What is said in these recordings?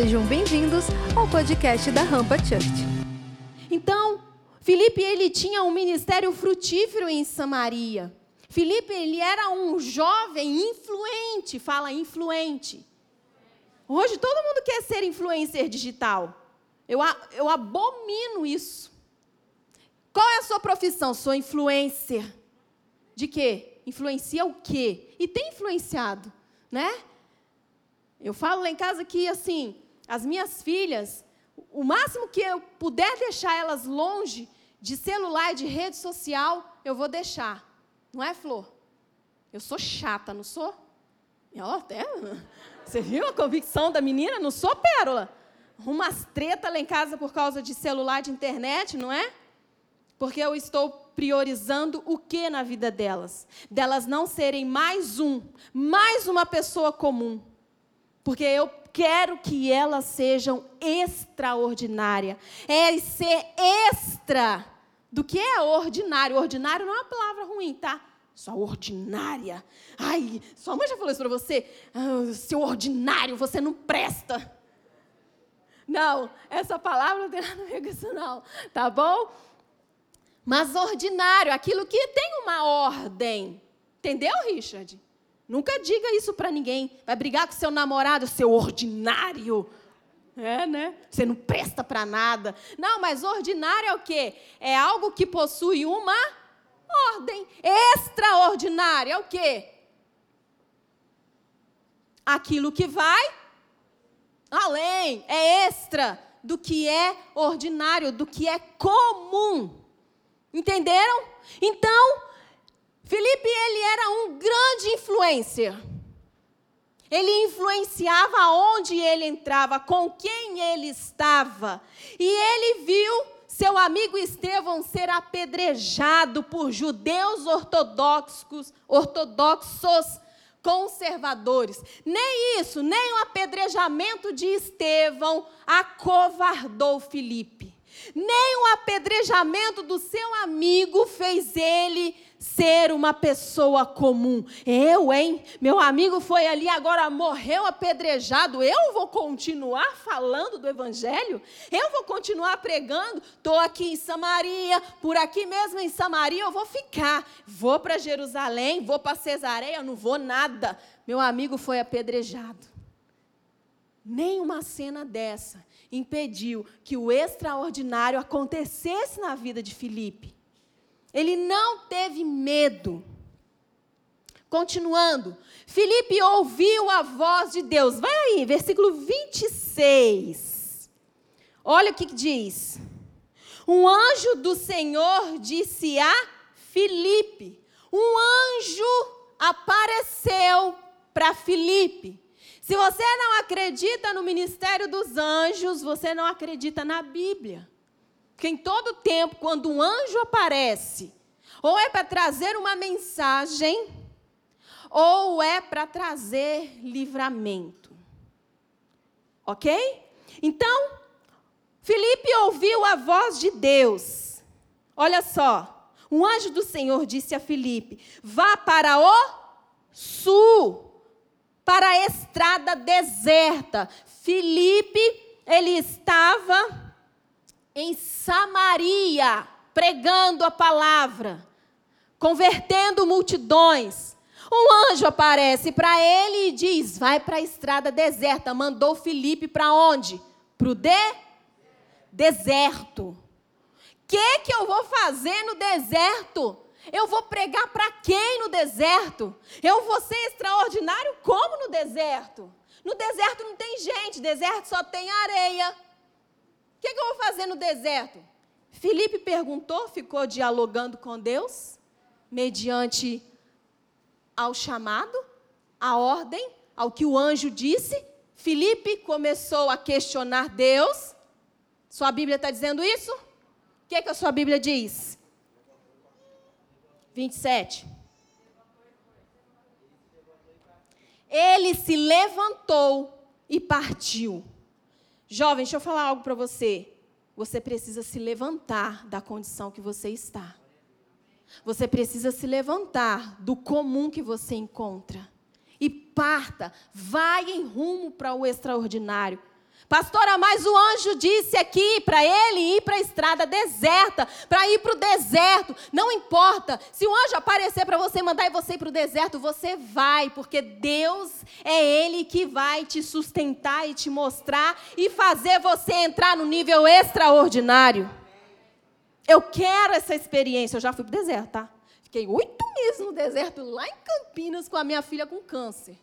Sejam bem-vindos ao podcast da Rampa Church. Então, Filipe ele tinha um ministério frutífero em Samaria. Filipe ele era um jovem influente, fala influente. Hoje todo mundo quer ser influencer digital. Eu, eu abomino isso. Qual é a sua profissão? Sou influencer. De quê? Influencia o quê? E tem influenciado, né? Eu falo lá em casa que, assim, as minhas filhas, o máximo que eu puder deixar elas longe de celular e de rede social, eu vou deixar. Não é, Flor? Eu sou chata, não sou? Ó, até. Você viu a convicção da menina? Não sou pérola. Umas treta lá em casa por causa de celular, de internet, não é? Porque eu estou priorizando o que na vida delas? Delas não serem mais um, mais uma pessoa comum. Porque eu quero que elas sejam extraordinárias. É ser extra do que é ordinário. Ordinário não é uma palavra ruim, tá? Só ordinária. Ai, sua mãe já falou isso para você? Ah, seu ordinário, você não presta. Não, essa palavra não tem nada a ver com isso, não. Tá bom? Mas ordinário, aquilo que tem uma ordem. Entendeu, Richard? Nunca diga isso para ninguém. Vai brigar com seu namorado, seu ordinário. É, né? Você não presta para nada. Não, mas ordinário é o quê? É algo que possui uma ordem. Extraordinário é o quê? Aquilo que vai além, é extra do que é ordinário, do que é comum. Entenderam? Então, Felipe ele era um grande influencer. Ele influenciava onde ele entrava, com quem ele estava. E ele viu seu amigo Estevão ser apedrejado por judeus ortodoxos, ortodoxos conservadores. Nem isso, nem o apedrejamento de Estevão acovardou Filipe. Nem o apedrejamento do seu amigo fez ele ser uma pessoa comum. Eu, hein? Meu amigo foi ali, agora morreu apedrejado. Eu vou continuar falando do Evangelho? Eu vou continuar pregando? Estou aqui em Samaria, por aqui mesmo em Samaria eu vou ficar. Vou para Jerusalém, vou para Cesareia, não vou nada. Meu amigo foi apedrejado. Nem uma cena dessa impediu que o extraordinário acontecesse na vida de Filipe. Ele não teve medo. Continuando, Filipe ouviu a voz de Deus. Vai aí, versículo 26. Olha o que, diz. Um anjo do Senhor disse a Filipe. Um anjo apareceu para Filipe. Se você não acredita no ministério dos anjos, você não acredita na Bíblia. Porque em todo tempo, quando um anjo aparece, ou é para trazer uma mensagem, ou é para trazer livramento. Ok? Então, Felipe ouviu a voz de Deus. Olha só, um anjo do Senhor disse a Felipe: vá para o sul, para a estrada deserta. Felipe, ele estava em Samaria, pregando a palavra, convertendo multidões. Um anjo aparece para ele e diz: Vai para a estrada deserta. Mandou Felipe para onde? Para o de? deserto. O que, que eu vou fazer no deserto? Eu vou pregar para quem no deserto? Eu vou ser extraordinário como no deserto? No deserto não tem gente, deserto só tem areia. O que, que, eu vou fazer no deserto? Felipe perguntou, ficou dialogando com Deus, mediante ao chamado, a ordem, ao que o anjo disse. Felipe começou a questionar Deus. Sua Bíblia está dizendo isso? O que, que a sua Bíblia diz? 27. Ele se levantou e partiu. Jovem, deixa eu falar algo para você. Você precisa se levantar da condição que você está. Você precisa se levantar do comum que você encontra. E parta, vai em rumo para o extraordinário. Pastora, mas o anjo disse aqui para ele ir para a estrada deserta, para ir para o deserto. Não importa. Se o anjo aparecer para você, mandar você ir para o deserto, você vai, porque Deus é Ele que vai te sustentar e te mostrar e fazer você entrar no nível extraordinário. Eu quero essa experiência. Eu já fui para o deserto, tá? Fiquei oito meses no deserto, lá em Campinas, com a minha filha com câncer.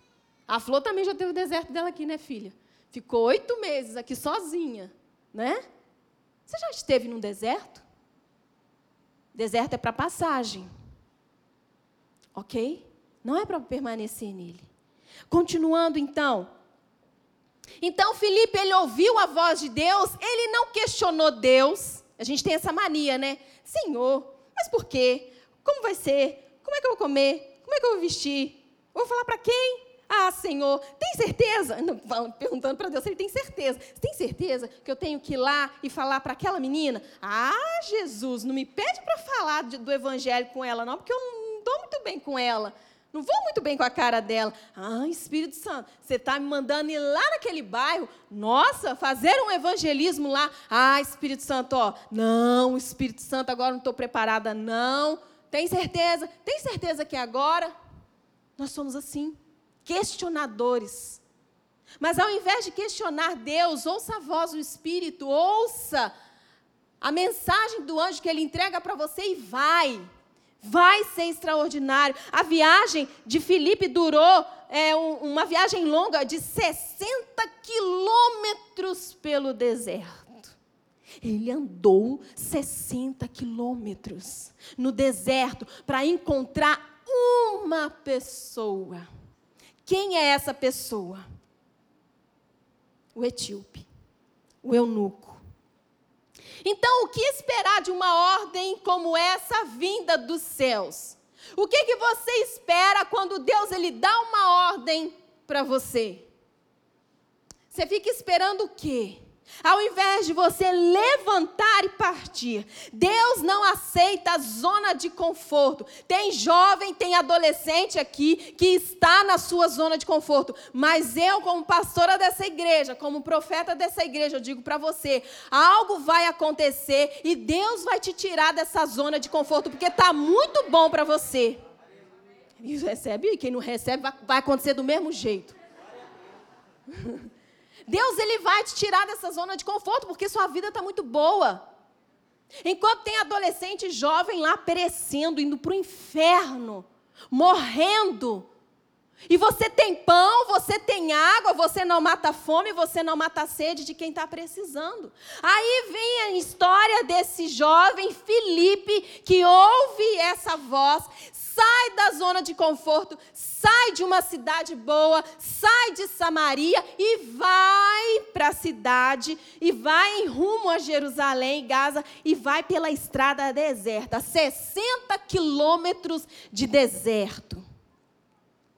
A Flor também já teve o deserto dela aqui, né, filha? Ficou oito meses aqui sozinha, né? Você já esteve num deserto? Deserto é para passagem. Ok? Não é para permanecer nele. Continuando então. Então Felipe, ele ouviu a voz de Deus, ele não questionou Deus. A gente tem essa mania, né? Senhor, mas por quê? Como vai ser? Como é que eu vou comer? Como é que eu vou vestir? Vou falar para quem? Ah, Senhor, tem certeza? perguntando para Deus se ele tem certeza. Tem certeza que eu tenho que ir lá e falar para aquela menina? Ah, Jesus, não me pede para falar do evangelho com ela, não, porque eu não dou muito bem com ela. Não vou muito bem com a cara dela. Ah, Espírito Santo, você está me mandando ir lá naquele bairro? Nossa, fazer um evangelismo lá. Ah, Espírito Santo, ó. Não, Espírito Santo, agora não estou preparada, não. Tem certeza? Tem certeza que agora? Nós somos assim questionadores. Mas ao invés de questionar Deus, ouça a voz do Espírito, ouça a mensagem do anjo que ele entrega para você e vai. Vai ser extraordinário. A viagem de Filipe durou é, um, uma viagem longa de 60 quilômetros pelo deserto. Ele andou 60 quilômetros no deserto para encontrar uma pessoa. Quem é essa pessoa? O etíope, o eunuco. Então, o que esperar de uma ordem como essa vinda dos céus? O que, que você espera quando Deus ele dá uma ordem para você? Você fica esperando o quê? Ao invés de você levantar e partir, Deus não aceita a zona de conforto. Tem jovem, tem adolescente aqui que está na sua zona de conforto, mas eu, como pastora dessa igreja, como profeta dessa igreja, eu digo para você: algo vai acontecer e Deus vai te tirar dessa zona de conforto, porque está muito bom para você. E recebe, e quem não recebe vai acontecer do mesmo jeito. Deus ele vai te tirar dessa zona de conforto, porque sua vida está muito boa. Enquanto tem adolescente jovem lá perecendo, indo para o inferno, morrendo. E você tem pão, você tem água, você não mata fome, você não mata sede de quem está precisando. Aí vem a história desse jovem Felipe que ouve essa voz, sai da zona de conforto, sai de uma cidade boa, sai de Samaria e vai para a cidade, e vai em rumo a Jerusalém, Gaza, e vai pela estrada deserta 60 quilômetros de deserto.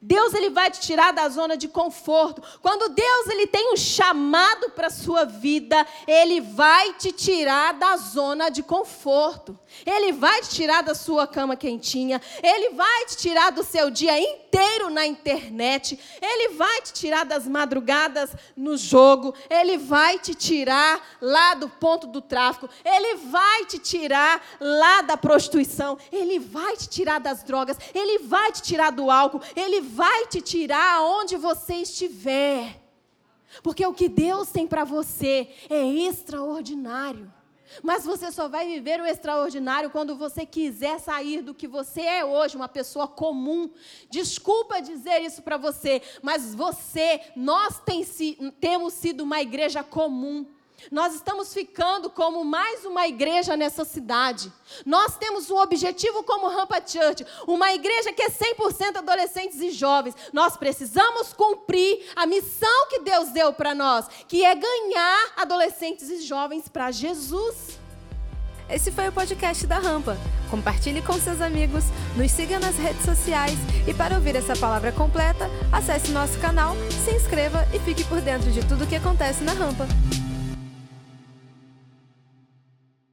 Deus ele vai te tirar da zona de conforto. Quando Deus ele tem um chamado para a sua vida, ele vai te tirar da zona de conforto. Ele vai te tirar da sua cama quentinha, ele vai te tirar do seu dia inteiro na internet, ele vai te tirar das madrugadas no jogo, ele vai te tirar lá do ponto do tráfico, ele vai te tirar lá da prostituição, ele vai te tirar das drogas, ele vai te tirar do álcool, ele vai te tirar aonde você estiver. Porque o que Deus tem para você é extraordinário. Mas você só vai viver o extraordinário quando você quiser sair do que você é hoje, uma pessoa comum. Desculpa dizer isso para você, mas você, nós tem, temos sido uma igreja comum. Nós estamos ficando como mais uma igreja nessa cidade. Nós temos um objetivo como Rampa Church, uma igreja que é 100% adolescentes e jovens. Nós precisamos cumprir a missão que Deus deu para nós, que é ganhar adolescentes e jovens para Jesus. Esse foi o podcast da Rampa. Compartilhe com seus amigos, nos siga nas redes sociais e para ouvir essa palavra completa, acesse nosso canal, se inscreva e fique por dentro de tudo o que acontece na Rampa.